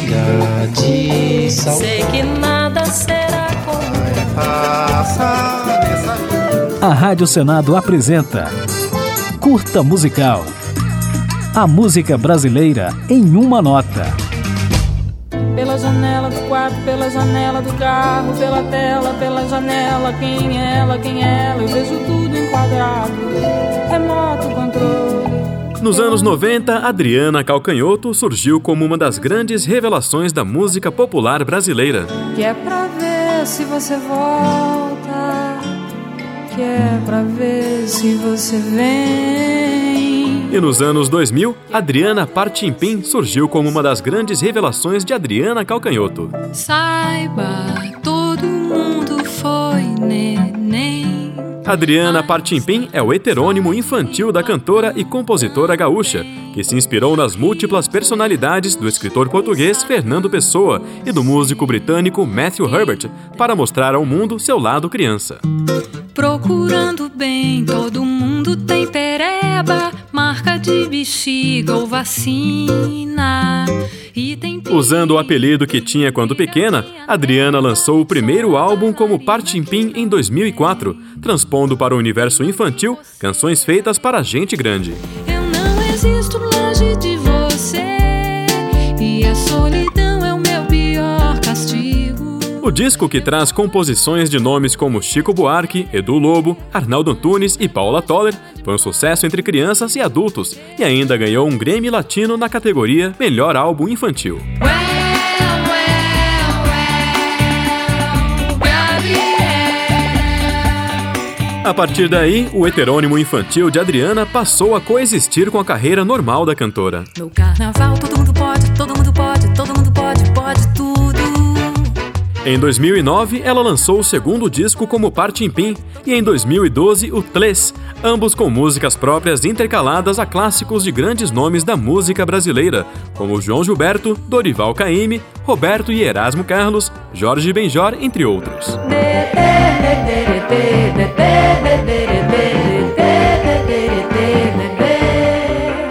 pinga de sal. Sei que nada será como A Rádio Senado apresenta Curta Musical. A música brasileira em uma nota. Pela janela do quarto, pela janela do carro, pela tela, pela janela. Quem é ela, quem é ela? Eu vejo tudo enquadrado. Remoto controle. Nos anos 90, Adriana Calcanhoto surgiu como uma das grandes revelações da música popular brasileira. Que é pra ver se você volta. Que é pra ver se você vem. E nos anos 2000, Adriana Partimpim surgiu como uma das grandes revelações de Adriana Calcanhoto. Saiba, todo mundo. Adriana Partimpim é o heterônimo infantil da cantora e compositora gaúcha, que se inspirou nas múltiplas personalidades do escritor português Fernando Pessoa e do músico britânico Matthew Herbert para mostrar ao mundo seu lado criança. Procurando bem, todo mundo tem marca de bexiga ou vacina. E Usando o apelido que tinha quando pequena, Adriana lançou o primeiro álbum como Partimpim em 2004, transpondo para o universo infantil canções feitas para gente grande. Eu não existo longe de você. E a solidão O disco que traz composições de nomes como Chico Buarque, Edu Lobo, Arnaldo Antunes e Paula Toller foi um sucesso entre crianças e adultos e ainda ganhou um Grammy Latino na categoria Melhor Álbum Infantil. A partir daí, o heterônimo infantil de Adriana passou a coexistir com a carreira normal da cantora. No carnaval todo mundo pode, todo mundo pode, todo mundo pode. Em 2009, ela lançou o segundo disco como Partimpim e em 2012 o Tles, ambos com músicas próprias intercaladas a clássicos de grandes nomes da música brasileira, como João Gilberto, Dorival Caymmi, Roberto e Erasmo Carlos, Jorge Benjor, entre outros.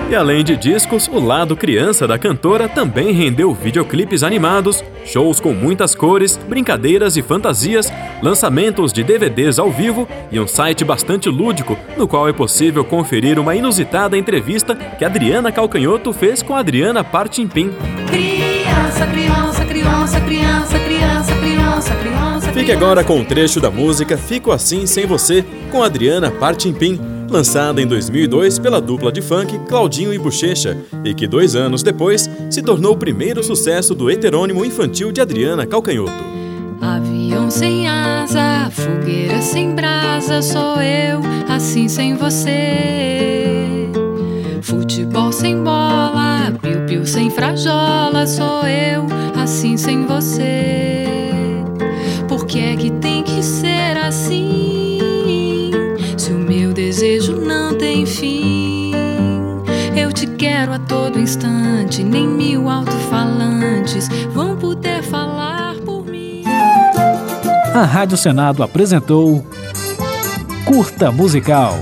E além de discos, o lado criança da cantora também rendeu videoclipes animados, shows com muitas cores, brincadeiras e fantasias, lançamentos de DVDs ao vivo e um site bastante lúdico, no qual é possível conferir uma inusitada entrevista que Adriana Calcanhoto fez com Adriana Partimpim. Criança, criança, criança, criança, criança, criança, criança. Fique agora com um trecho da música Fico Assim Sem Você, com Adriana Partimpim, lançada em 2002 pela dupla de funk Claudinho e Bochecha, e que dois anos depois se tornou o primeiro sucesso do heterônimo infantil de Adriana Calcanhoto. Avião sem asa, fogueira sem brasa, sou eu, assim sem você. Futebol sem bola, piu-piu sem frajola, sou eu, assim sem você. Por que é que tem que ser assim? Instante, nem mil alto-falantes vão poder falar por mim. A Rádio Senado apresentou Curta Musical.